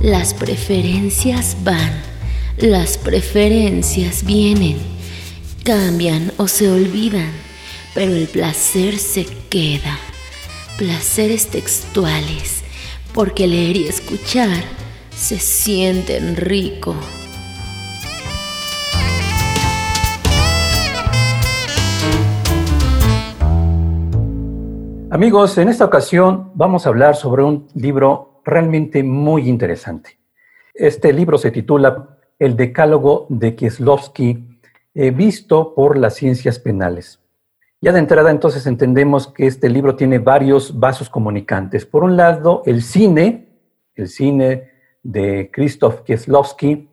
Las preferencias van, las preferencias vienen, cambian o se olvidan, pero el placer se queda. Placeres textuales, porque leer y escuchar se sienten rico. Amigos, en esta ocasión vamos a hablar sobre un libro realmente muy interesante. Este libro se titula El Decálogo de Kieslowski, eh, visto por las ciencias penales. Ya de entrada entonces entendemos que este libro tiene varios vasos comunicantes. Por un lado, el cine, el cine de Krzysztof Kieslowski,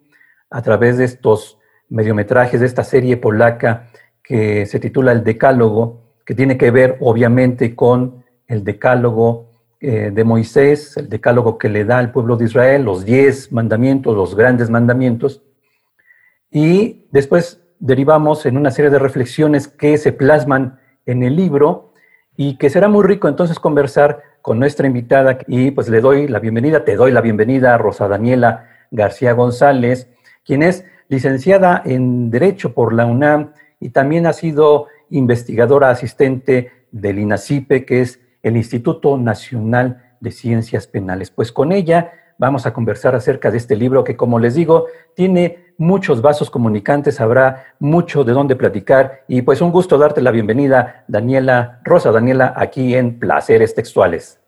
a través de estos mediometrajes de esta serie polaca que se titula El Decálogo, que tiene que ver obviamente con el Decálogo eh, de Moisés, el decálogo que le da al pueblo de Israel, los diez mandamientos, los grandes mandamientos, y después derivamos en una serie de reflexiones que se plasman en el libro y que será muy rico entonces conversar con nuestra invitada. Y pues le doy la bienvenida, te doy la bienvenida a Rosa Daniela García González, quien es licenciada en Derecho por la UNAM y también ha sido investigadora asistente del INACIPE, que es el Instituto Nacional de Ciencias Penales. Pues con ella vamos a conversar acerca de este libro que, como les digo, tiene muchos vasos comunicantes, habrá mucho de dónde platicar y pues un gusto darte la bienvenida, Daniela Rosa, Daniela, aquí en Placeres Textuales.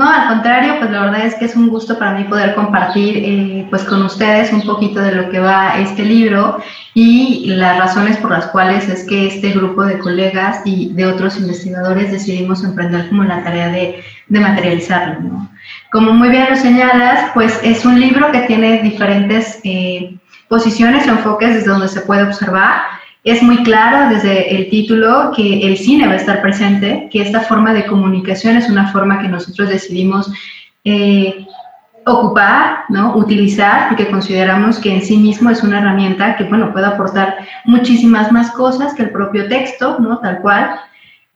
No, al contrario, pues la verdad es que es un gusto para mí poder compartir eh, pues con ustedes un poquito de lo que va este libro y las razones por las cuales es que este grupo de colegas y de otros investigadores decidimos emprender como la tarea de, materializarlo. Como muy bien lo señalas, pues es un libro que tiene diferentes eh, posiciones o enfoques desde donde se puede observar es muy claro desde el título que el cine va a estar presente, que esta forma de comunicación es una forma que nosotros decidimos eh, ocupar, ¿no? utilizar, porque consideramos que en sí mismo es una herramienta que bueno, puede aportar muchísimas más cosas que el propio texto, ¿no? tal cual.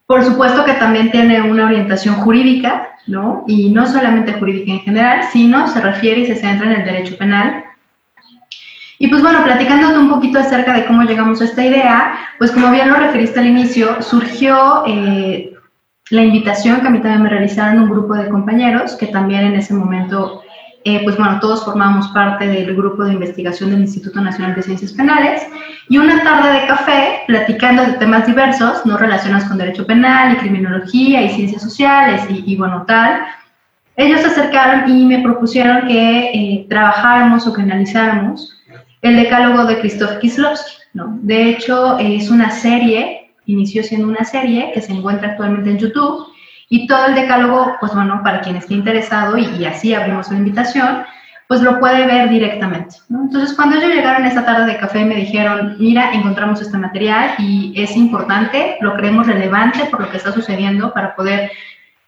Por supuesto que también tiene una orientación jurídica, ¿no? y no solamente jurídica en general, sino se refiere y se centra en el derecho penal y pues bueno, platicándote un poquito acerca de cómo llegamos a esta idea, pues como bien lo referiste al inicio, surgió eh, la invitación que a mí también me realizaron un grupo de compañeros que también en ese momento, eh, pues bueno, todos formábamos parte del grupo de investigación del Instituto Nacional de Ciencias Penales y una tarde de café platicando de temas diversos, no relacionados con derecho penal y criminología y ciencias sociales y, y bueno, tal. Ellos se acercaron y me propusieron que eh, trabajáramos o que analizáramos el decálogo de Krzysztof Kieslowski. ¿no? De hecho, es una serie, inició siendo una serie que se encuentra actualmente en YouTube y todo el decálogo, pues bueno, para quien esté interesado y, así abrimos una invitación, pues lo puede ver directamente. Entonces, cuando ellos llegaron esa tarde de café, me dijeron, mira, encontramos este material y es importante, lo creemos relevante por lo que está sucediendo para poder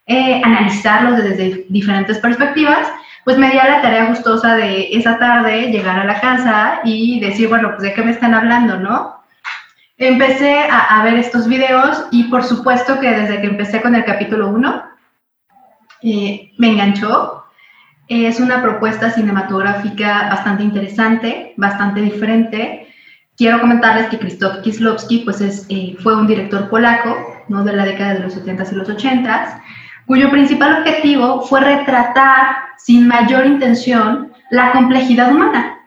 eh, analizarlo desde diferentes perspectivas pues me dio la tarea gustosa de esa tarde llegar a la casa y decir, bueno, pues de qué me están hablando, ¿no? Empecé a, ver estos videos y por supuesto que desde que empecé con el capítulo 1, eh, me enganchó. Es una propuesta cinematográfica bastante interesante, bastante diferente. Quiero comentarles que Krzysztof Kieslowski pues es, eh, fue un director polaco, ¿no? de la década de los 70s y los 80s, cuyo principal objetivo fue retratar sin mayor intención la complejidad humana.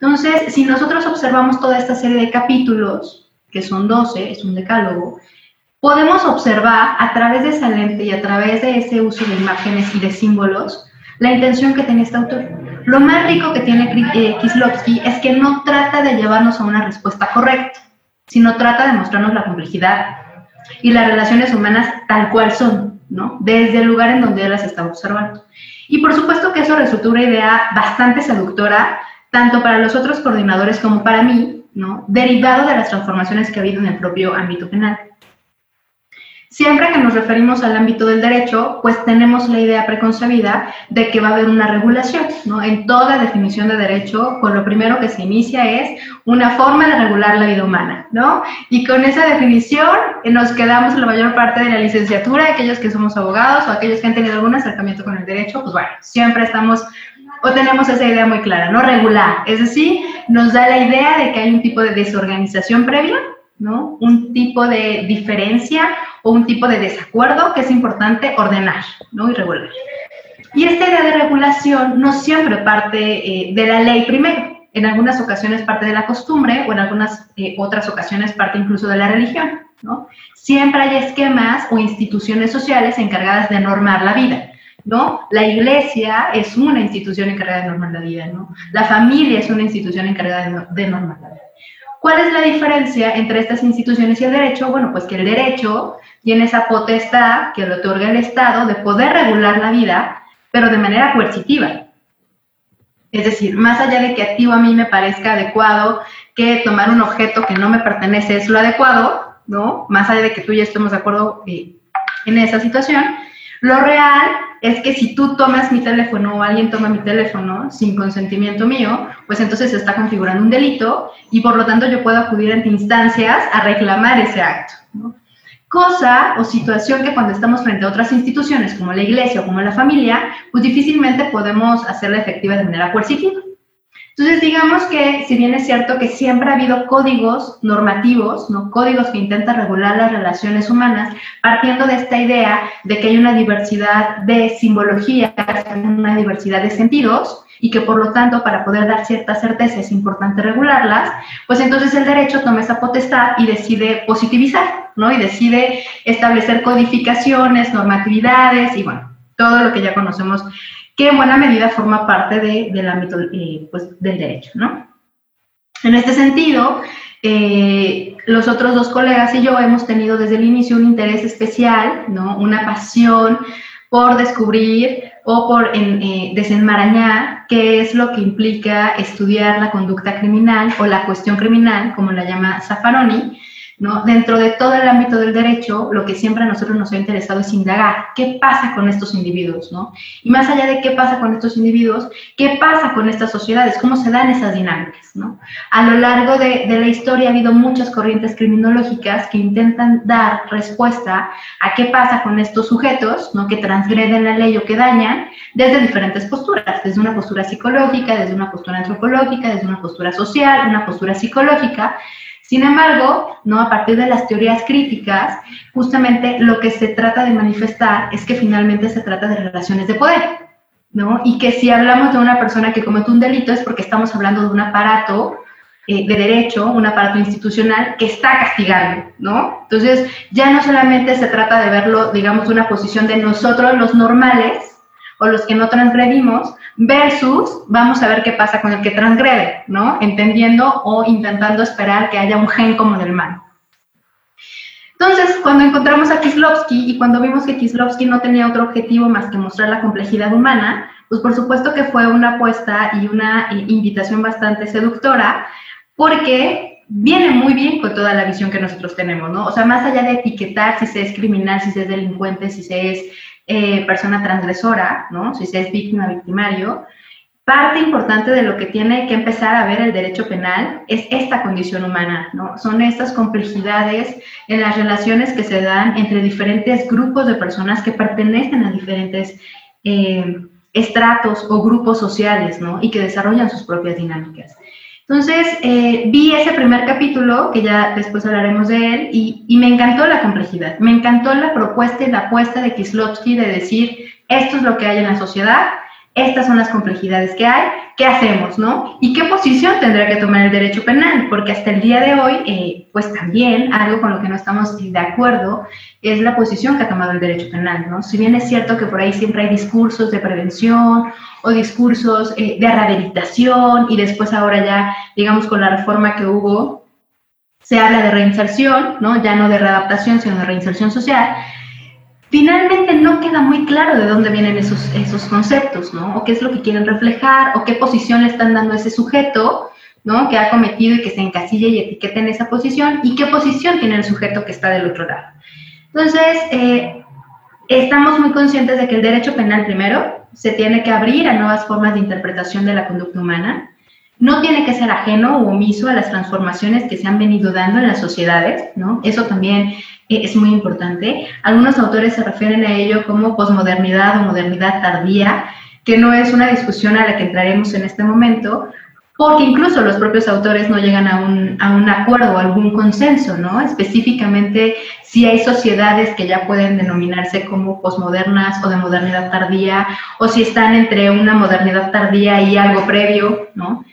Entonces, si nosotros observamos toda esta serie de capítulos, que son 12, es un decálogo, podemos observar a través de esa lente y a través de ese uso de imágenes y de símbolos la intención que tiene este autor. Lo más rico que tiene eh, Kislovsky es que no trata de llevarnos a una respuesta correcta, sino trata de mostrarnos la complejidad y las relaciones humanas tal cual son. Desde el lugar en donde él las estaba observando. Y por supuesto que eso resultó una idea bastante seductora, tanto para los otros coordinadores como para mí, ¿no? Derivado de las transformaciones que ha habido en el propio ámbito penal. Siempre que nos referimos al ámbito del derecho, pues tenemos la idea preconcebida de que va a haber una regulación, ¿no? En toda definición de derecho, con lo primero que se inicia es una forma de regular la vida humana, ¿no? Y con esa definición eh, nos quedamos la mayor parte de la licenciatura, aquellos que somos abogados o aquellos que han tenido algún acercamiento con el derecho, pues bueno, siempre estamos o tenemos esa idea muy clara, ¿no? Regular, es decir, nos da la idea de que hay un tipo de desorganización previa, ¿no? Un tipo de diferencia o un tipo de desacuerdo que es importante ordenar, ¿no? Y regular. Y esta idea de regulación no siempre parte eh, de la ley primero. En algunas ocasiones parte de la costumbre o en algunas eh, otras ocasiones parte incluso de la religión, ¿no? Siempre hay esquemas o instituciones sociales encargadas de normar la vida. ¿no? La iglesia es una institución encargada de normar la vida, ¿no? La familia es una institución encargada de, normar la vida. ¿Cuál es la diferencia entre estas instituciones y el derecho? Bueno, pues que el derecho tiene esa potestad que le otorga el Estado de poder regular la vida, pero de manera coercitiva. Es decir, más allá de que activo a mí me parezca adecuado que tomar un objeto que no me pertenece es lo adecuado, ¿no? Más allá de que tú y yo estemos de acuerdo eh, en esa situación, lo real es que si tú tomas mi teléfono o alguien toma mi teléfono sin consentimiento mío, pues entonces se está configurando un delito y por lo tanto yo puedo acudir ante instancias a reclamar ese acto. Cosa o situación que cuando estamos frente a otras instituciones como la iglesia o como la familia, pues difícilmente podemos hacerla efectiva de manera coercitiva. Entonces, digamos que si bien es cierto que siempre ha habido códigos normativos, ¿no? códigos que intentan regular las relaciones humanas, partiendo de esta idea de que hay una diversidad de simbologías, una diversidad de sentidos, y que por lo tanto para poder dar cierta certeza es importante regularlas, pues entonces el derecho toma esa potestad y decide positivizar, ¿no? Y decide establecer codificaciones, normatividades y bueno, todo lo que ya conocemos que en buena medida forma parte del ámbito eh, pues, del derecho, ¿no? En este sentido, eh, los otros dos colegas y yo hemos tenido desde el inicio un interés especial, ¿no? Una pasión por descubrir o por eh, desenmarañar qué es lo que implica estudiar la conducta criminal o la cuestión criminal, como la llama Zaffaroni, Dentro de todo el ámbito del derecho, lo que siempre a nosotros nos ha interesado es indagar qué pasa con estos individuos, ¿no? Y más allá de qué pasa con estos individuos, qué pasa con estas sociedades, cómo se dan esas dinámicas, ¿no? A lo largo de, de la historia ha habido muchas corrientes criminológicas que intentan dar respuesta a qué pasa con estos sujetos, ¿no? Que transgreden la ley o que dañan desde diferentes posturas, desde una postura psicológica, desde una postura antropológica, desde una postura social, una postura psicológica, sin embargo, ¿no? a partir de las teorías críticas, justamente lo que se trata de manifestar es que finalmente se trata de relaciones de poder. ¿no? Y que si hablamos de una persona que comete un delito es porque estamos hablando de un aparato eh, de derecho, un aparato institucional que está castigando, ¿no? Entonces, ya no solamente se trata de verlo, digamos, de una posición de nosotros los normales, o los que no transgredimos, versus vamos a ver qué pasa con el que transgrede, ¿no? Entendiendo o intentando esperar que haya un gen como del mal. Entonces, cuando encontramos a Kislovsky y cuando vimos que Kislovsky no tenía otro objetivo más que mostrar la complejidad humana, pues por supuesto que fue una apuesta y una eh, invitación bastante seductora, porque viene muy bien con toda la visión que nosotros tenemos, ¿no? O sea, más allá de etiquetar si se es criminal, si se es delincuente, si se es eh, persona transgresora, ¿no? si se es víctima, victimario, parte importante de lo que tiene que empezar a ver el derecho penal es esta condición humana, ¿no? Son estas complejidades en las relaciones que se dan entre diferentes grupos de personas que pertenecen a diferentes eh, estratos o grupos sociales, ¿no? Y que desarrollan sus propias dinámicas. Entonces, eh, vi ese primer capítulo, que ya después hablaremos de él, y, y, me encantó la complejidad, me encantó la propuesta y la apuesta de Kislotsky de decir, esto es lo que hay en la sociedad, estas son las complejidades que hay, ¿qué hacemos, no? ¿Y qué posición tendrá que tomar el derecho penal? Porque hasta el día de hoy, eh, pues también algo con lo que no estamos de acuerdo es la posición que ha tomado el derecho penal, ¿no? Si bien es cierto que por ahí siempre hay discursos de prevención o discursos eh, de rehabilitación y después ahora ya, digamos, con la reforma que hubo, se habla de reinserción, ¿no? Ya no de readaptación, sino de reinserción social, finalmente no queda muy claro de dónde vienen esos, esos conceptos, ¿no? O qué es lo que quieren reflejar, o qué posición le están dando ese sujeto, ¿no? Que ha cometido y que se encasilla y etiqueta en esa posición, y qué posición tiene el sujeto que está del otro lado. Entonces, eh, estamos muy conscientes de que el derecho penal primero se tiene que abrir a nuevas formas de interpretación de la conducta humana. No tiene que ser ajeno o omiso a las transformaciones que se han venido dando en las sociedades, ¿no? Eso también eh, es muy importante. Algunos autores se refieren a ello como posmodernidad o modernidad tardía, que no es una discusión a la que entraremos en este momento, porque incluso los propios autores no llegan a un, a un acuerdo o algún consenso, ¿no? Específicamente si hay sociedades que ya pueden denominarse como posmodernas o de modernidad tardía, o si están entre una modernidad tardía y algo previo, ¿no?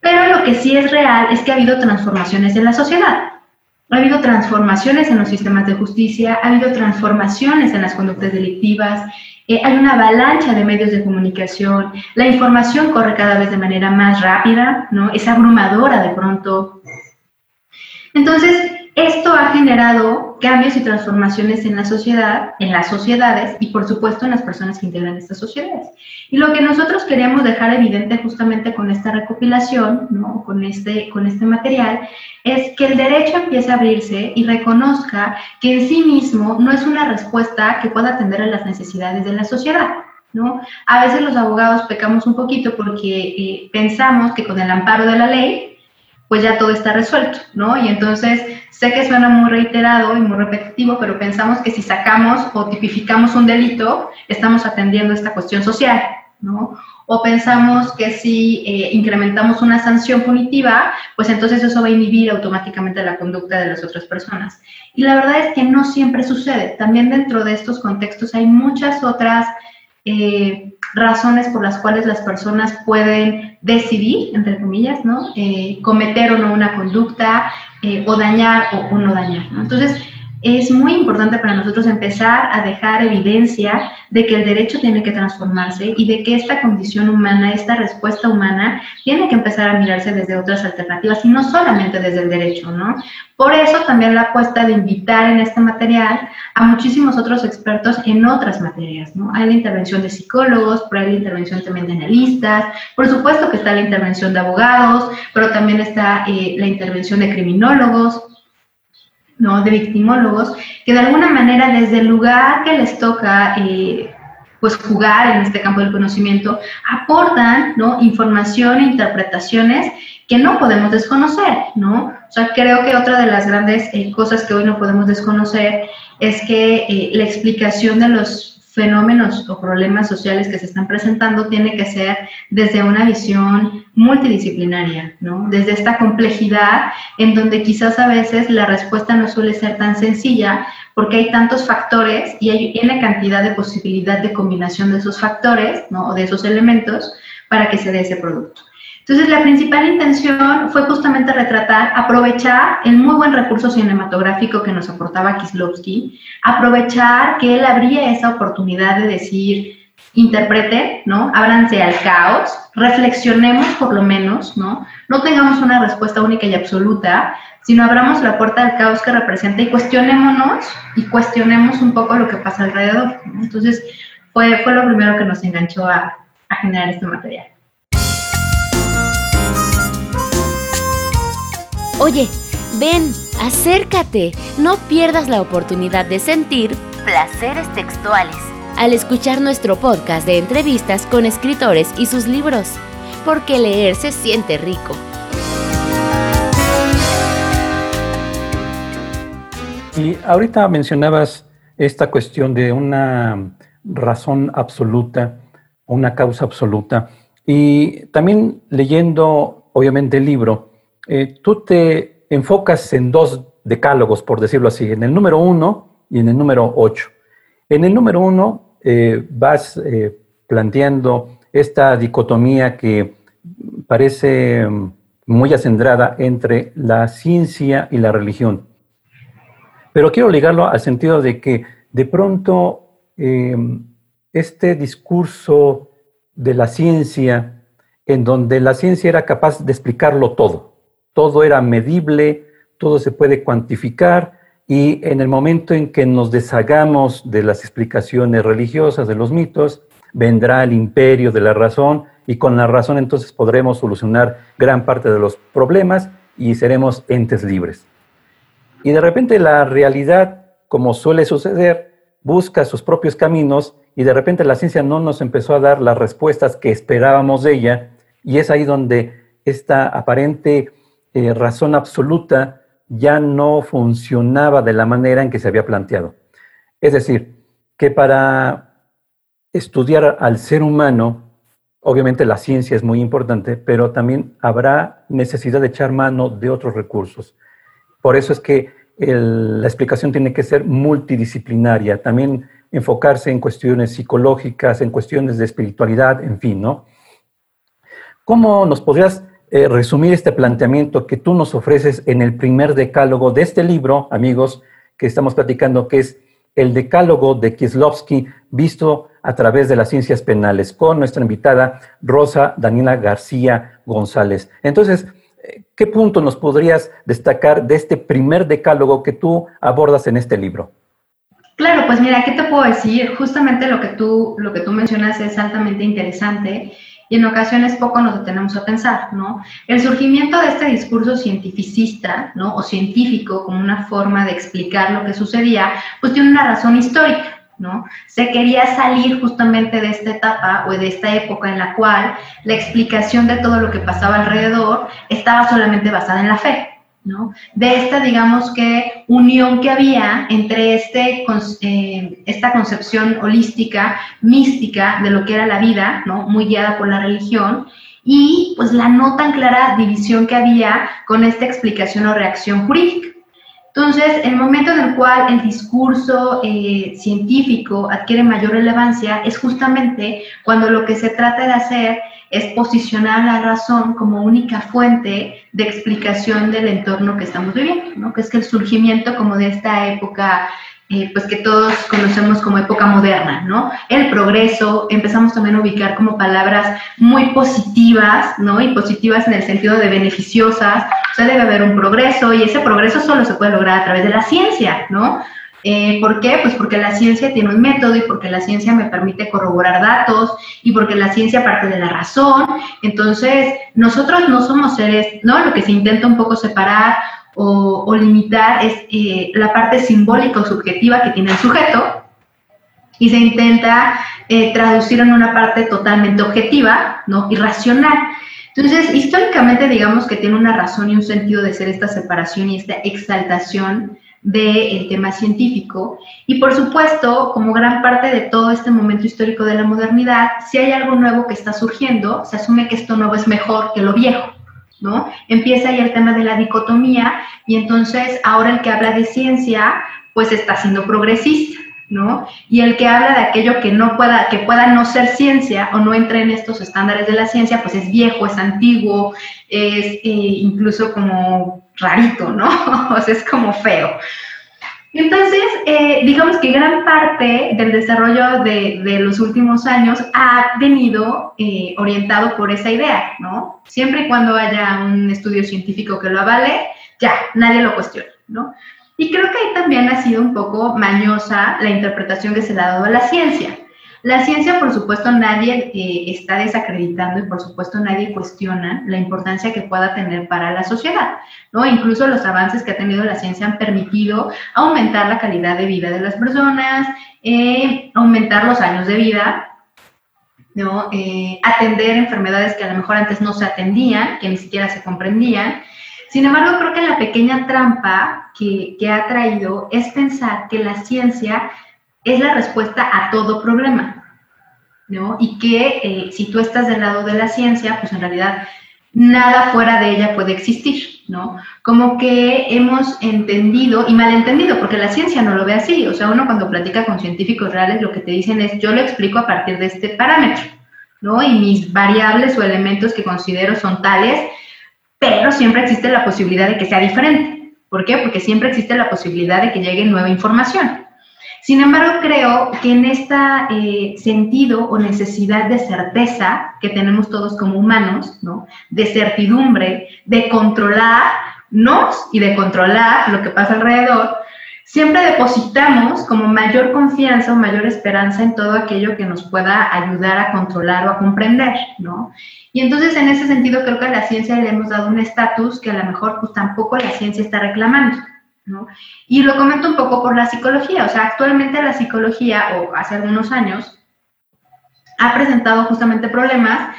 Pero lo que sí es real es que ha habido transformaciones en la sociedad. Ha habido transformaciones en los sistemas de justicia, ha habido transformaciones en las conductas delictivas, eh, hay una avalancha de medios de comunicación, la información corre cada vez de manera más rápida, ¿no? Es abrumadora de pronto. Entonces, esto ha generado cambios y transformaciones en la sociedad, en las sociedades y por supuesto en las personas que integran estas sociedades. Y lo que nosotros queríamos dejar evidente justamente con esta recopilación, ¿no? con, este, con este material, es que el derecho empiece a abrirse y reconozca que en sí mismo no es una respuesta que pueda atender a las necesidades de la sociedad. ¿no? A veces los abogados pecamos un poquito porque eh, pensamos que con el amparo de la ley pues ya todo está resuelto, ¿no? Y entonces sé que suena muy reiterado y muy repetitivo, pero pensamos que si sacamos o tipificamos un delito, estamos atendiendo esta cuestión social, ¿no? O pensamos que si eh, incrementamos una sanción punitiva, pues entonces eso va a inhibir automáticamente la conducta de las otras personas. Y la verdad es que no siempre sucede. También dentro de estos contextos hay muchas otras eh, razones por las cuales las personas pueden decidir, entre comillas, ¿no? Eh, cometer o no una conducta eh, o dañar o, no dañar. Entonces, es muy importante para nosotros empezar a dejar evidencia de que el derecho tiene que transformarse y de que esta condición humana, esta respuesta humana, tiene que empezar a mirarse desde otras alternativas y no solamente desde el derecho, ¿no? Por eso también la apuesta de invitar en este material a muchísimos otros expertos en otras materias, ¿no? Hay la intervención de psicólogos, pero hay la intervención también de analistas, por supuesto que está la intervención de abogados, pero también está eh, la intervención de criminólogos, ¿no? de victimólogos, que de alguna manera desde el lugar que les toca eh, pues jugar en este campo del conocimiento, aportan ¿no? información e interpretaciones que no podemos desconocer, ¿no? O sea, creo que otra de las grandes eh, cosas que hoy no podemos desconocer es que eh, la explicación de los fenómenos o problemas sociales que se están presentando tiene que ser desde una visión multidisciplinaria, ¿no? Desde esta complejidad en donde quizás a veces la respuesta no suele ser tan sencilla porque hay tantos factores y hay una cantidad de posibilidad de combinación de esos factores, ¿no? O de esos elementos para que se dé ese producto. Entonces, la principal intención fue justamente retratar, aprovechar el muy buen recurso cinematográfico que nos aportaba Kislovsky, aprovechar que él abría esa oportunidad de decir, interprete, ¿no? Ábranse al caos, reflexionemos por lo menos, ¿no? No tengamos una respuesta única y absoluta, sino abramos la puerta al caos que representa y cuestionémonos y cuestionemos un poco lo que pasa alrededor. Entonces, fue, fue lo primero que nos enganchó a, a generar este material. Oye, ven, acércate, no pierdas la oportunidad de sentir placeres textuales al escuchar nuestro podcast de entrevistas con escritores y sus libros, porque leer se siente rico. Y ahorita mencionabas esta cuestión de una razón absoluta, una causa absoluta, y también leyendo, obviamente, el libro, eh, tú te enfocas en dos decálogos, por decirlo así, en el número uno y en el número ocho. En el número uno eh, vas eh, planteando esta dicotomía que parece mm, muy acendrada entre la ciencia y la religión. Pero quiero ligarlo al sentido de que de pronto este discurso de la ciencia, en donde la ciencia era capaz de explicarlo todo, todo era medible, todo se puede cuantificar y en el momento en que nos deshagamos de las explicaciones religiosas, de los mitos, vendrá el imperio de la razón y con la razón entonces podremos solucionar gran parte de los problemas y seremos entes libres. Y de repente la realidad como suele suceder, busca sus propios caminos y de repente la ciencia no nos empezó a dar las respuestas que esperábamos de ella y es ahí donde esta aparente eh, razón absoluta ya no funcionaba de la manera en que se había planteado. Es decir, que para estudiar al ser humano, obviamente la ciencia es muy importante, pero también habrá necesidad de echar mano de otros recursos. Por eso es que la explicación tiene que ser multidisciplinaria, también enfocarse en cuestiones psicológicas, en cuestiones de espiritualidad, en fin, ¿no? ¿Cómo nos podrías eh, resumir este planteamiento que tú nos ofreces en el primer decálogo de este libro, amigos, que estamos platicando, que es el decálogo de Kislovsky visto a través de las ciencias penales, con nuestra invitada Rosa Daniela García González. Entonces, ¿qué punto nos podrías destacar de este primer decálogo que tú abordas en este libro? Claro, pues mira, ¿qué te puedo decir? Justamente lo que tú, lo que tú mencionas es altamente interesante y en ocasiones poco nos detenemos a pensar, ¿no? El surgimiento de este discurso cientificista, ¿no? O científico como una forma de explicar lo que sucedía, pues tiene una razón histórica, ¿no? Se quería salir justamente de esta etapa o de esta época en la cual la explicación de todo lo que pasaba alrededor estaba solamente basada en la fe, ¿no? De esta, digamos que, unión que había entre este, eh, esta concepción holística, mística de lo que era la vida, ¿no? Muy guiada por la religión, y pues la no tan clara división que había con esta explicación o reacción jurídica. Entonces, el momento en el cual el discurso eh, científico adquiere mayor relevancia es justamente cuando lo que se trata de hacer es posicionar la razón como única fuente de explicación del entorno que estamos viviendo, ¿no? que es que el surgimiento como de esta época eh, pues que todos conocemos como época moderna, ¿no? El progreso, empezamos también a ubicar como palabras muy positivas, ¿no? Y positivas en el sentido de beneficiosas, o sea, debe haber un progreso y ese progreso solo se puede lograr a través de la ciencia, ¿no? Eh, ¿Por qué? Pues porque la ciencia tiene un método y porque la ciencia me permite corroborar datos y porque la ciencia parte de la razón. Entonces, nosotros no somos seres, ¿no? Lo que se intenta un poco separar o, limitar es eh, la parte simbólica o subjetiva que tiene el sujeto y se intenta eh, traducir en una parte totalmente objetiva, ¿no? Y racional. Entonces, históricamente digamos que tiene una razón y un sentido de ser esta separación y esta exaltación del tema científico. Y por supuesto, como gran parte de todo este momento histórico de la modernidad, si hay algo nuevo que está surgiendo, se asume que esto nuevo es mejor que lo viejo. ¿no? Empieza ahí el tema de la dicotomía y entonces ahora el que habla de ciencia, pues está siendo progresista, ¿no? Y el que habla de aquello que no pueda, que pueda no ser ciencia o no entre en estos estándares de la ciencia, pues es viejo, es antiguo, es eh, incluso como rarito, ¿no? o sea, es como feo. Entonces, eh, digamos que gran parte del desarrollo de, los últimos años ha venido eh, orientado por esa idea, ¿no? Siempre y cuando haya un estudio científico que lo avale, ya, nadie lo cuestiona, ¿no? Y creo que ahí también ha sido un poco mañosa la interpretación que se le ha dado a la ciencia. La ciencia, por supuesto, nadie eh, está desacreditando y por supuesto nadie cuestiona la importancia que pueda tener para la sociedad, ¿no? Incluso los avances que ha tenido la ciencia han permitido aumentar la calidad de vida de las personas, eh, aumentar los años de vida, ¿no? Eh, atender enfermedades que a lo mejor antes no se atendían, que ni siquiera se comprendían. Sin embargo, creo que la pequeña trampa que, que ha traído es pensar que la ciencia es la respuesta a todo problema, ¿no? Y que eh, si tú estás del lado de la ciencia, pues en realidad nada fuera de ella puede existir, ¿no? Como que hemos entendido y malentendido, porque la ciencia no lo ve así, o sea, uno cuando platica con científicos reales lo que te dicen es, yo lo explico a partir de este parámetro, ¿no? Y mis variables o elementos que considero son tales, pero siempre existe la posibilidad de que sea diferente. ¿Por qué? Porque siempre existe la posibilidad de que llegue nueva información. Sin embargo, creo que en este sentido o necesidad de certeza que tenemos todos como humanos, ¿no? de certidumbre, de controlarnos y de controlar lo que pasa alrededor, siempre depositamos como mayor confianza o mayor esperanza en todo aquello que nos pueda ayudar a controlar o a comprender, ¿no? Y entonces en ese sentido creo que a la ciencia le hemos dado un estatus que a lo mejor pues tampoco la ciencia está reclamando. ¿no? Y lo comento un poco por la psicología, o sea, actualmente la psicología, o hace algunos años, ha presentado justamente problemas,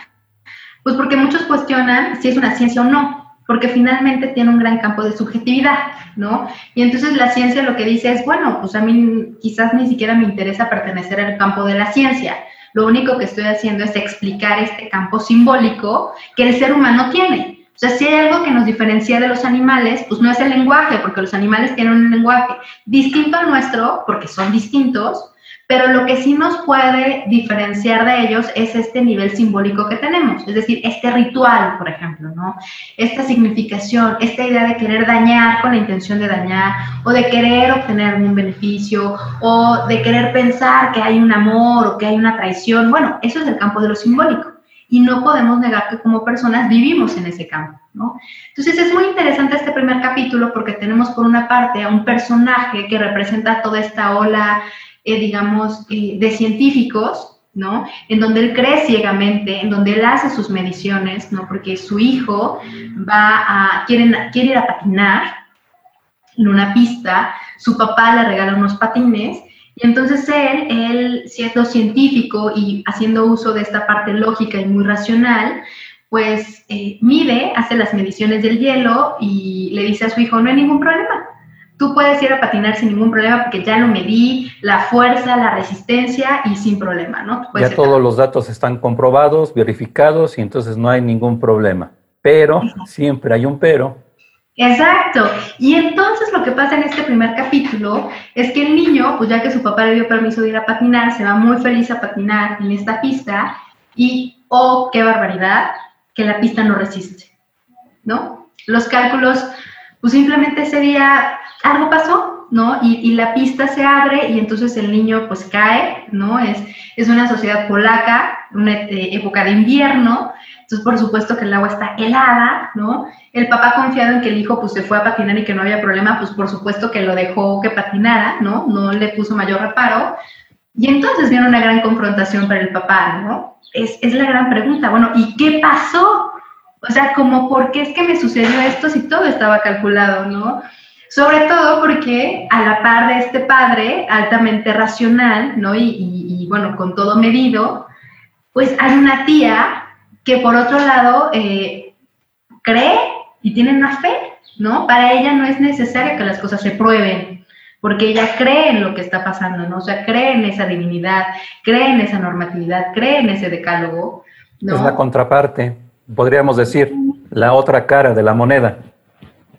pues porque muchos cuestionan si es una ciencia o no, porque finalmente tiene un gran campo de subjetividad, ¿no? Y entonces la ciencia lo que dice es, bueno, pues a mí quizás ni siquiera me interesa pertenecer al campo de la ciencia, lo único que estoy haciendo es explicar este campo simbólico que el ser humano tiene. O sea, si hay algo que nos diferencia de los animales, pues no es el lenguaje, porque los animales tienen un lenguaje distinto al nuestro, porque son distintos, pero lo que sí nos puede diferenciar de ellos es este nivel simbólico que tenemos, es decir, este ritual, por ejemplo, ¿no? Esta significación, esta idea de querer dañar con la intención de dañar, o de querer obtener un beneficio, o de querer pensar que hay un amor o que hay una traición, bueno, eso es el campo de lo simbólico. Y no podemos negar que como personas vivimos en ese campo, ¿no? Entonces es muy interesante este primer capítulo porque tenemos por una parte a un personaje que representa toda esta ola eh, digamos, eh, de científicos, ¿no? En donde él cree ciegamente, en donde él hace sus mediciones, ¿no? Porque su hijo va a, quiere, quiere ir a patinar en una pista, su papá le regala unos patines y entonces él, él siendo científico y haciendo uso de esta parte lógica y muy racional, pues eh, mide, hace las mediciones del hielo y le dice a su hijo, no hay ningún problema, tú puedes ir a patinar sin ningún problema porque ya lo medí, la fuerza, la resistencia y sin problema, ¿no? Ya todos los datos están comprobados, verificados y entonces no hay ningún problema. Pero, siempre hay un pero. Exacto. Y entonces lo que pasa en este primer capítulo es que el niño, pues ya que su papá le dio permiso de ir a patinar, se va muy feliz a patinar en esta pista y, oh, qué barbaridad, que la pista no resiste, ¿no? Los cálculos, pues simplemente ese día algo pasó, ¿no? Y, la pista se abre y entonces el niño pues cae, ¿no? Es, es una sociedad polaca, una eh, época de invierno, entonces por supuesto que el agua está helada, ¿no? El papá confiado en que el hijo pues se fue a patinar y que no había problema, pues por supuesto que lo dejó que patinara, ¿no? No le puso mayor reparo. Y entonces viene una gran confrontación para el papá, ¿no? Es, es la gran pregunta, bueno, ¿y qué pasó? O sea, como, ¿por qué es que me sucedió esto si todo estaba calculado, ¿no? Sobre todo porque a la par de este padre altamente racional, ¿no? Y, bueno, con todo medido, pues hay una tía que por otro lado eh, cree y tiene una fe, ¿no? Para ella no es necesario que las cosas se prueben, porque ella cree en lo que está pasando, ¿no? O sea, cree en esa divinidad, cree en esa normatividad, cree en ese decálogo, ¿no? Es la contraparte, podríamos decir, la otra cara de la moneda.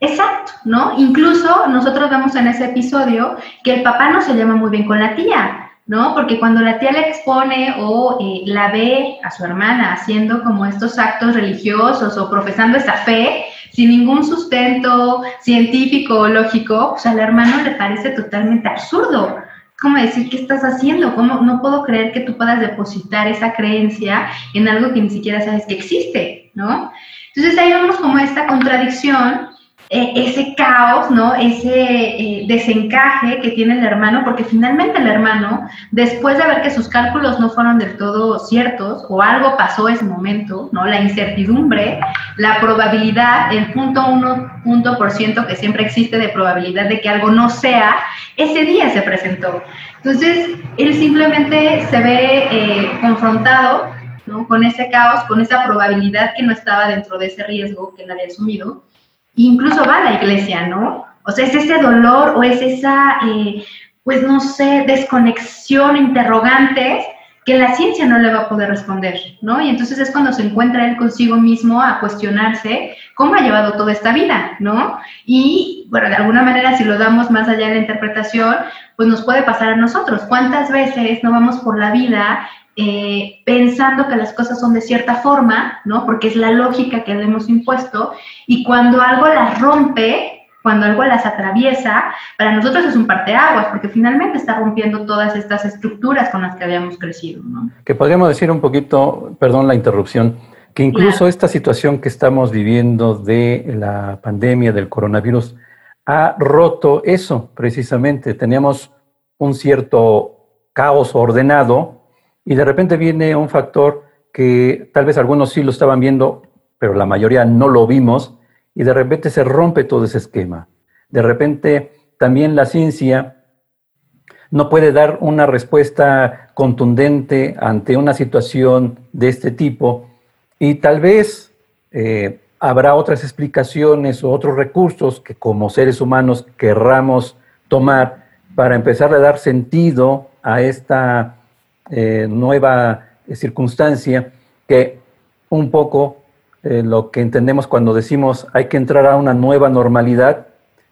Exacto, ¿no? Incluso nosotros vemos en ese episodio que el papá no se llama muy bien con la tía, ¿no? Porque cuando la tía le expone o eh, la ve a su hermana haciendo como estos actos religiosos o profesando esa fe, sin ningún sustento científico o lógico, pues al hermano le parece totalmente absurdo. ¿Cómo decir qué estás haciendo? ¿Cómo no puedo creer que tú puedas depositar esa creencia en algo que ni siquiera sabes que existe, ¿no? Entonces ahí vemos como esta contradicción eh, ese caos, ¿no? Ese eh, desencaje que tiene el hermano, porque finalmente el hermano, después de ver que sus cálculos no fueron del todo ciertos o algo pasó ese momento, ¿no? La incertidumbre, la probabilidad, el punto uno punto por ciento que siempre existe de probabilidad de que algo no sea, ese día se presentó. Entonces, él simplemente se ve eh, confrontado ¿no? con ese caos, con esa probabilidad que no estaba dentro de ese riesgo que él había asumido incluso va a la iglesia, ¿no? O sea, es ese dolor o es esa, eh, pues no sé, desconexión, interrogantes que la ciencia no le va a poder responder, ¿no? Y entonces es cuando se encuentra él consigo mismo a cuestionarse cómo ha llevado toda esta vida, ¿no? Y, bueno, de alguna manera, si lo damos más allá de la interpretación, pues nos puede pasar a nosotros. ¿Cuántas veces no vamos por la vida eh, pensando que las cosas son de cierta forma, ¿no? Porque es la lógica que le hemos impuesto, y cuando algo las rompe, cuando algo las atraviesa, para nosotros es un parteaguas, porque finalmente está rompiendo todas estas estructuras con las que habíamos crecido, ¿no? Que podríamos decir un poquito, perdón la interrupción, que incluso esta situación que estamos viviendo de la pandemia del coronavirus ha roto eso precisamente. Teníamos un cierto caos ordenado y de repente viene un factor que tal vez algunos sí lo estaban viendo, pero la mayoría no lo vimos, y de repente se rompe todo ese esquema. De repente también la ciencia no puede dar una respuesta contundente ante una situación de este tipo y tal vez eh, habrá otras explicaciones o otros recursos que como seres humanos querramos tomar para empezar a dar sentido a esta eh, nueva circunstancia que un poco eh, lo que entendemos cuando decimos hay que entrar a una nueva normalidad,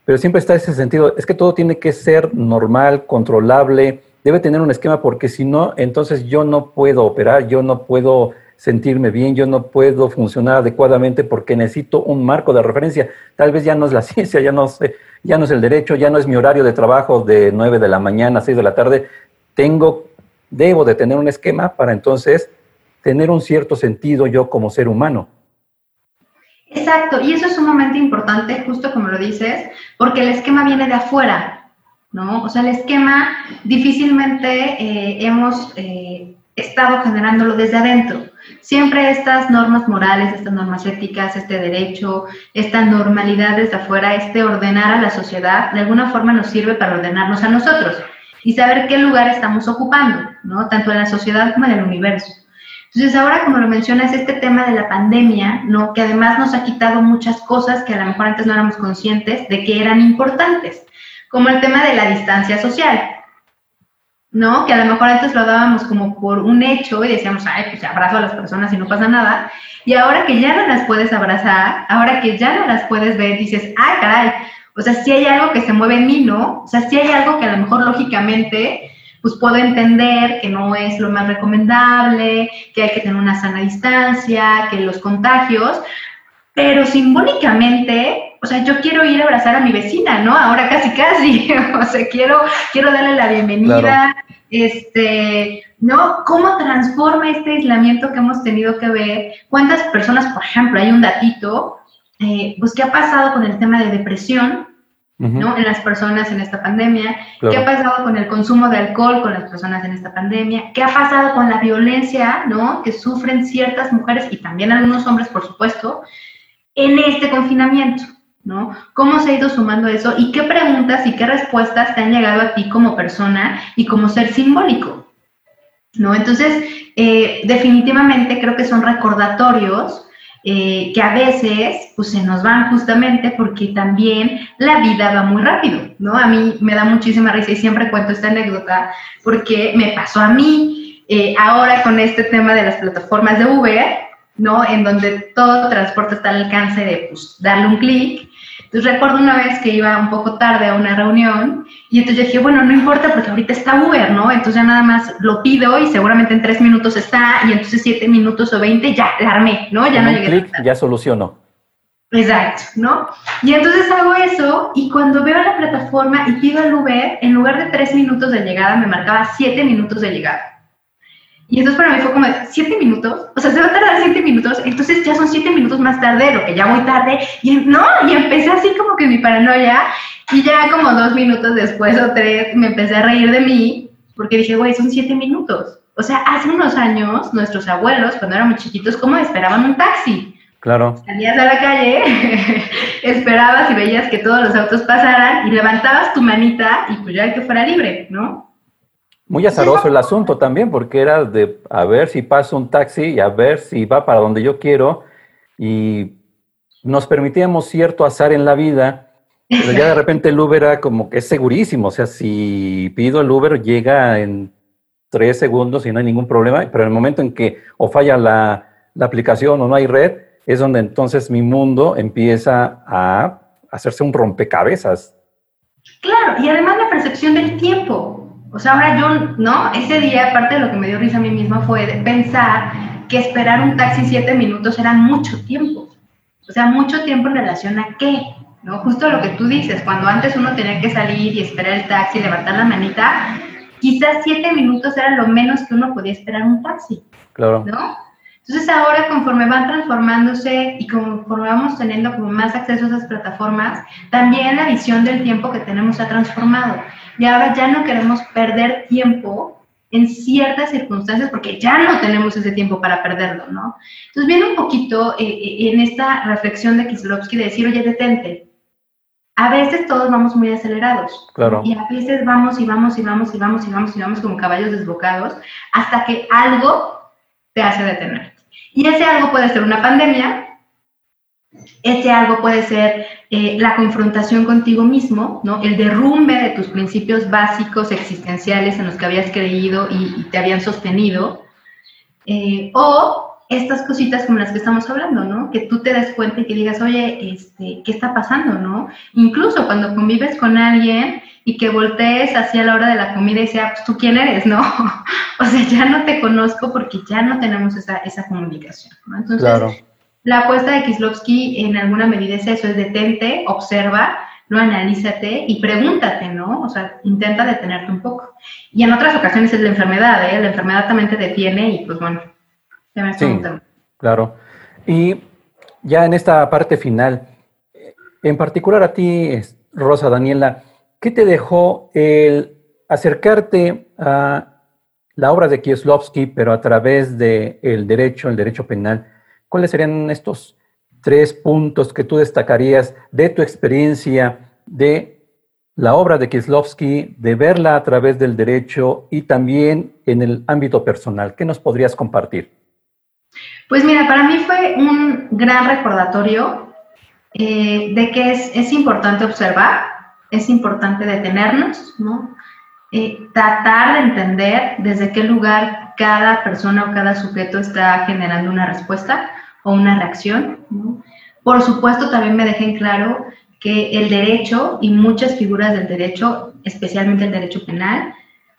pero siempre está ese sentido, es que todo tiene que ser normal, controlable, debe tener un esquema porque si no, entonces yo no puedo operar, yo no puedo sentirme bien, yo no puedo funcionar adecuadamente porque necesito un marco de referencia. Tal vez ya no es la ciencia, ya no sé, ya no es el derecho, ya no es mi horario de trabajo de 9 de la mañana a 6 de la tarde. Tengo, debo de tener un esquema para entonces tener un cierto sentido yo como ser humano. Exacto, y eso es sumamente importante, justo como lo dices, porque el esquema viene de afuera, ¿no? O sea, el esquema difícilmente eh, hemos eh, estado generándolo desde adentro. Siempre estas normas morales, estas normas éticas, este derecho, esta normalidad desde afuera, este ordenar a la sociedad, de alguna forma nos sirve para ordenarnos a nosotros y saber qué lugar estamos ocupando, ¿no? Tanto en la sociedad como en el universo. Entonces, ahora, como lo mencionas, este tema de la pandemia, ¿no? Que además nos ha quitado muchas cosas que a lo mejor antes no éramos conscientes de que eran importantes, como el tema de la distancia social, ¿no? Que a lo mejor antes lo dábamos como por un hecho y decíamos, ay, pues abrazo a las personas y no pasa nada. Y ahora que ya no las puedes abrazar, ahora que ya no las puedes ver, dices, ay, caray, o sea, si hay algo que se mueve en mí, ¿no? O sea, si hay algo que a lo mejor lógicamente pues puedo entender que no es lo más recomendable, que hay que tener una sana distancia, que los contagios, pero simbólicamente, o sea, yo quiero ir a abrazar a mi vecina, ¿no? Ahora casi casi, o sea, quiero, quiero darle la bienvenida, este, ¿no? ¿Cómo transforma este aislamiento que hemos tenido que ver? ¿Cuántas personas, por ejemplo, hay un datito, eh, pues, ¿qué ha pasado con el tema de depresión? ¿No? En las personas en esta pandemia. ¿Qué ha pasado con el consumo de alcohol con las personas en esta pandemia? ¿Qué ha pasado con la violencia, ¿no? Que sufren ciertas mujeres y también algunos hombres, por supuesto, en este confinamiento, ¿no? ¿Cómo se ha ido sumando eso? ¿Y qué preguntas y qué respuestas te han llegado a ti como persona y como ser simbólico? ¿No? Entonces, eh, definitivamente creo que son recordatorios eh, que a veces pues se nos van justamente porque también la vida va muy rápido, ¿no? A mí me da muchísima risa y siempre cuento esta anécdota porque me pasó a mí eh, ahora con este tema de las plataformas de Uber, ¿no? En donde todo transporte está al alcance de pues, darle un clic entonces recuerdo una vez que iba un poco tarde a una reunión y entonces yo dije, bueno, no importa porque ahorita está Uber, ¿no? Entonces ya nada más lo pido y seguramente en tres minutos está y entonces siete minutos o veinte ya la armé, ¿no? Ya no llegué. clic ya solucionó. Exacto, ¿no? Y entonces hago eso y cuando veo la plataforma y pido el Uber, en lugar de tres minutos de llegada me marcaba siete minutos de llegada. Y entonces para mí fue como siete minutos, o sea, se va a tardar siete minutos, entonces ya son siete minutos más tarde, lo que ya voy tarde, y no, y empecé así como que mi paranoia, y ya como dos minutos después o tres me empecé a reír de mí, porque dije, güey, son siete minutos. O sea, hace unos años, nuestros abuelos, cuando éramos chiquitos, ¿cómo esperaban un taxi? Claro. Salías a la calle, esperabas y veías que todos los autos pasaran y levantabas tu manita y pues ya que fuera libre, ¿no? Muy azaroso el asunto también, porque era de a ver si pasa un taxi y a ver si va para donde yo quiero. Y nos permitíamos cierto azar en la vida, pero ya de repente el Uber era como que es segurísimo. O sea, si pido el Uber, llega en tres segundos y no hay ningún problema. Pero en el momento en que o falla la, la aplicación o no hay red, es donde entonces mi mundo empieza a hacerse un rompecabezas. Claro, y además la percepción del tiempo. O sea, ahora yo, ¿no? Ese día, aparte de lo que me dio risa a mí misma, fue pensar que esperar un taxi siete minutos era mucho tiempo. O sea, mucho tiempo en relación a qué, ¿no? Justo lo que tú dices, cuando antes uno tenía que salir y esperar el taxi, levantar la manita, quizás siete minutos era lo menos que uno podía esperar un taxi. Claro. ¿No? Entonces ahora conforme van transformándose y conforme vamos teniendo como más acceso a esas plataformas, también la visión del tiempo que tenemos se ha transformado y ahora ya no queremos perder tiempo en ciertas circunstancias porque ya no tenemos ese tiempo para perderlo, ¿no? Entonces viene un poquito eh, eh, en esta reflexión de Kislovsky de decir, oye, detente, a veces todos vamos muy acelerados. Claro. Y a veces vamos y vamos y vamos y vamos y vamos y vamos como caballos desbocados hasta que algo te hace detener. Y ese algo puede ser una pandemia, ese algo puede ser eh, la confrontación contigo mismo, ¿no? El derrumbe de tus principios básicos existenciales en los que habías creído y, te habían sostenido. Eh, o estas cositas como las que estamos hablando, ¿no? Que tú te des cuenta y que digas, oye, este, ¿qué está pasando, no? Incluso cuando convives con alguien y que voltees hacia la hora de la comida y sea, pues tú quién eres, ¿no? o sea, ya no te conozco porque ya no tenemos esa, esa comunicación, ¿no? Entonces, la apuesta de Kislovsky en alguna medida es eso, es detente, observa, lo analízate y pregúntate, ¿no? O sea, intenta detenerte un poco. Y en otras ocasiones es la enfermedad, ¿eh? La enfermedad también te detiene y pues bueno, ya me sí, claro. Y ya en esta parte final, en particular a ti, Rosa Daniela, ¿qué te dejó el acercarte a la obra de Kieslowski, pero a través del el derecho, el derecho penal? ¿Cuáles serían estos tres puntos que tú destacarías de tu experiencia de la obra de Kieslowski, de verla a través del derecho y también en el ámbito personal? ¿Qué nos podrías compartir? Pues mira, para mí fue un gran recordatorio eh, de que es, importante observar, es importante detenernos, ¿no? Eh, tratar de entender desde qué lugar cada persona o cada sujeto está generando una respuesta o una reacción. Por supuesto, también me dejen claro que el derecho y muchas figuras del derecho, especialmente el derecho penal,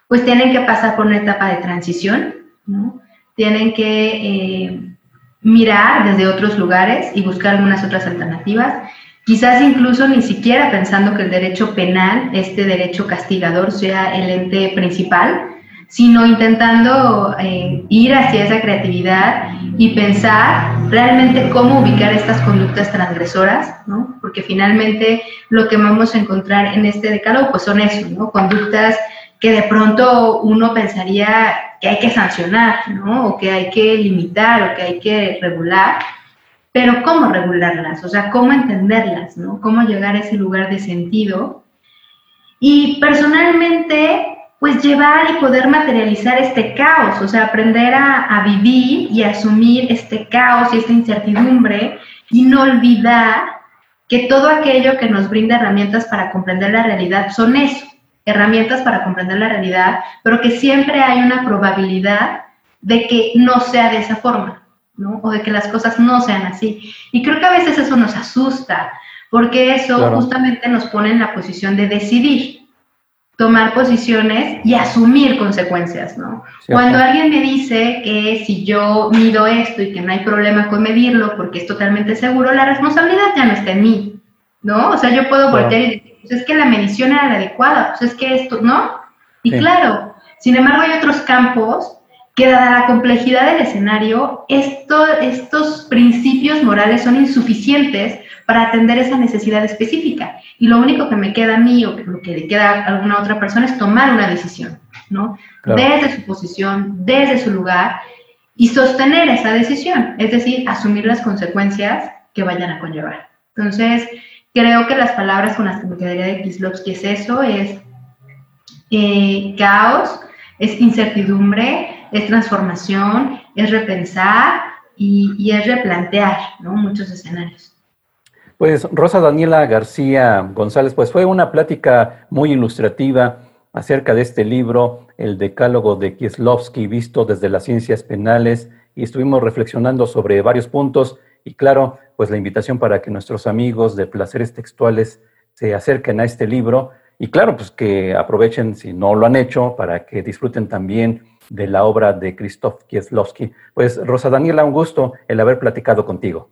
pues tienen que pasar por una etapa de transición, tienen que eh, mirar desde otros lugares y buscar algunas otras alternativas, quizás incluso ni siquiera pensando que el derecho penal, este derecho castigador, sea el ente principal, sino intentando eh, ir hacia esa creatividad y pensar realmente cómo ubicar estas conductas transgresoras, ¿no? Porque finalmente lo que vamos a encontrar en este decálogo pues son eso, ¿no? Conductas que de pronto uno pensaría que hay que sancionar, ¿no? O que hay que limitar o que hay que regular, pero ¿cómo regularlas? O sea, ¿cómo entenderlas, ¿no? ¿Cómo llegar a ese lugar de sentido? Y personalmente, pues llevar y poder materializar este caos, o sea, aprender a, a vivir y asumir este caos y esta incertidumbre y no olvidar que todo aquello que nos brinda herramientas para comprender la realidad son eso, herramientas para comprender la realidad, pero que siempre hay una probabilidad de que no sea de esa forma, ¿no? O de que las cosas no sean así. Y creo que a veces eso nos asusta, porque eso justamente nos pone en la posición de decidir, tomar posiciones y asumir consecuencias, ¿no? Cuando alguien me dice que si yo mido esto y que no hay problema con medirlo porque es totalmente seguro, la responsabilidad ya no está en mí, ¿no? O sea, yo puedo voltear y decir, pues es que la medición era la adecuada, pues es que esto, ¿no? Y claro, sin embargo hay otros campos que dada la complejidad del escenario, esto, estos principios morales son insuficientes para atender esa necesidad específica. Y lo único que me queda a mí o lo que le queda a alguna otra persona es tomar una decisión, ¿no? Desde su posición, desde su lugar y sostener esa decisión, es decir, asumir las consecuencias que vayan a conllevar. Entonces, Creo que las palabras con las que me quedaría de Kislovsky es eso, es eh, caos, es incertidumbre, es transformación, es repensar y, es replantear muchos escenarios. Pues Rosa Daniela García González, pues fue una plática muy ilustrativa acerca de este libro, el decálogo de Kieslowski, visto desde las ciencias penales, y estuvimos reflexionando sobre varios puntos y claro, pues la invitación para que nuestros amigos de Placeres Textuales se acerquen a este libro y claro, pues que aprovechen, si no lo han hecho, para que disfruten también de la obra de Krzysztof Kieslowski. Pues Rosa Daniela, un gusto el haber platicado contigo.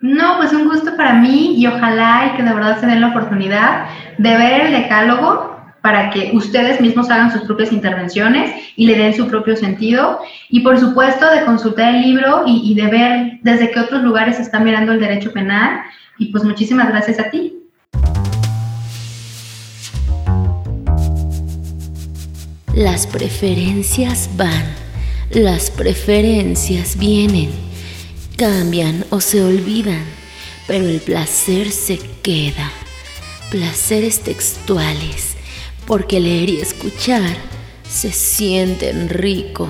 No, pues un gusto para mí y ojalá y que de verdad se den la oportunidad de ver el decálogo para que ustedes mismos hagan sus propias intervenciones y le den su propio sentido. Y por supuesto de consultar el libro y, de ver desde qué otros lugares se está mirando el derecho penal. Y pues muchísimas gracias a ti. Las preferencias van, las preferencias vienen, cambian o se olvidan, pero el placer se queda. placeres textuales, porque leer y escuchar se sienten rico.